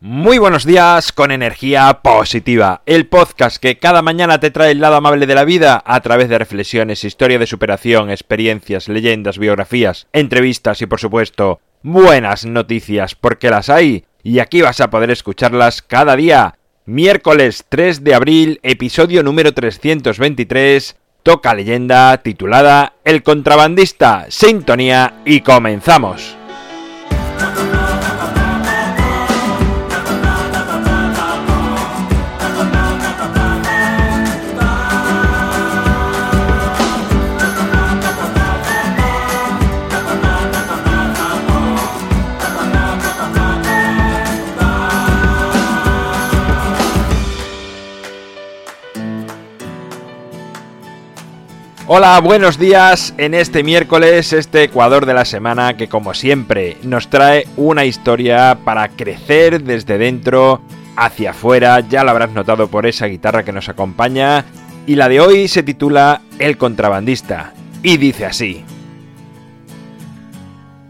Muy buenos días con energía positiva, el podcast que cada mañana te trae el lado amable de la vida a través de reflexiones, historia de superación, experiencias, leyendas, biografías, entrevistas y por supuesto buenas noticias porque las hay y aquí vas a poder escucharlas cada día. Miércoles 3 de abril, episodio número 323, toca leyenda titulada El contrabandista, sintonía y comenzamos. Hola, buenos días en este miércoles, este Ecuador de la semana que como siempre nos trae una historia para crecer desde dentro hacia afuera, ya lo habrás notado por esa guitarra que nos acompaña, y la de hoy se titula El contrabandista, y dice así.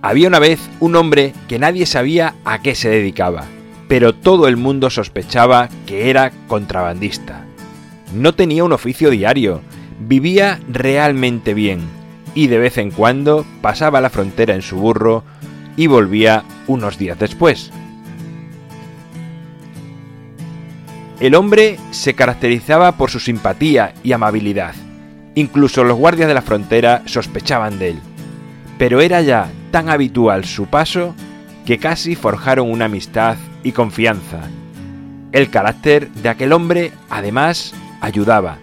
Había una vez un hombre que nadie sabía a qué se dedicaba, pero todo el mundo sospechaba que era contrabandista. No tenía un oficio diario, vivía realmente bien y de vez en cuando pasaba la frontera en su burro y volvía unos días después. El hombre se caracterizaba por su simpatía y amabilidad. Incluso los guardias de la frontera sospechaban de él. Pero era ya tan habitual su paso que casi forjaron una amistad y confianza. El carácter de aquel hombre, además, ayudaba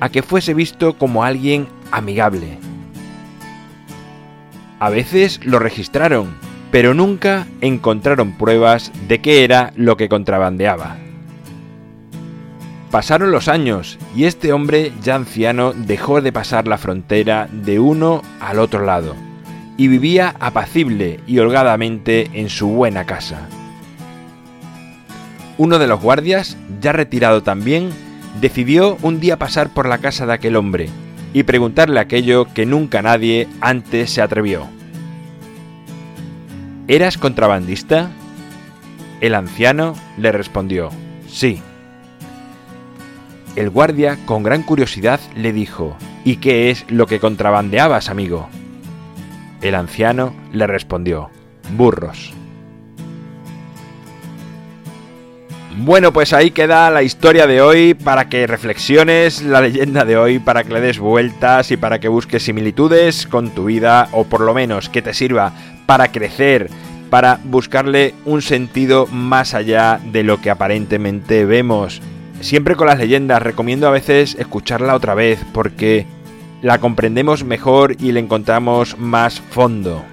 a que fuese visto como alguien amigable. A veces lo registraron, pero nunca encontraron pruebas de qué era lo que contrabandeaba. Pasaron los años y este hombre ya anciano dejó de pasar la frontera de uno al otro lado y vivía apacible y holgadamente en su buena casa. Uno de los guardias, ya retirado también, decidió un día pasar por la casa de aquel hombre y preguntarle aquello que nunca nadie antes se atrevió. ¿Eras contrabandista? El anciano le respondió, sí. El guardia, con gran curiosidad, le dijo, ¿Y qué es lo que contrabandeabas, amigo? El anciano le respondió, burros. Bueno, pues ahí queda la historia de hoy para que reflexiones la leyenda de hoy, para que le des vueltas y para que busques similitudes con tu vida o por lo menos que te sirva para crecer, para buscarle un sentido más allá de lo que aparentemente vemos. Siempre con las leyendas recomiendo a veces escucharla otra vez porque la comprendemos mejor y le encontramos más fondo.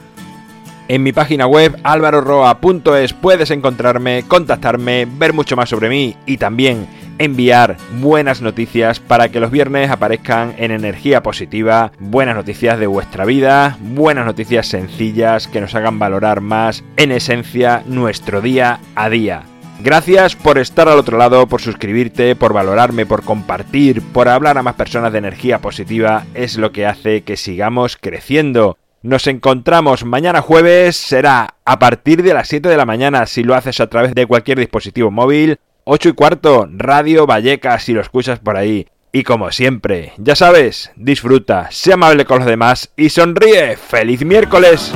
En mi página web alvaroroa.es puedes encontrarme, contactarme, ver mucho más sobre mí y también enviar buenas noticias para que los viernes aparezcan en energía positiva, buenas noticias de vuestra vida, buenas noticias sencillas que nos hagan valorar más en esencia nuestro día a día. Gracias por estar al otro lado, por suscribirte, por valorarme, por compartir, por hablar a más personas de energía positiva, es lo que hace que sigamos creciendo. Nos encontramos mañana jueves, será a partir de las 7 de la mañana si lo haces a través de cualquier dispositivo móvil, 8 y cuarto, Radio Vallecas si lo escuchas por ahí. Y como siempre, ya sabes, disfruta, sea amable con los demás y sonríe. ¡Feliz miércoles!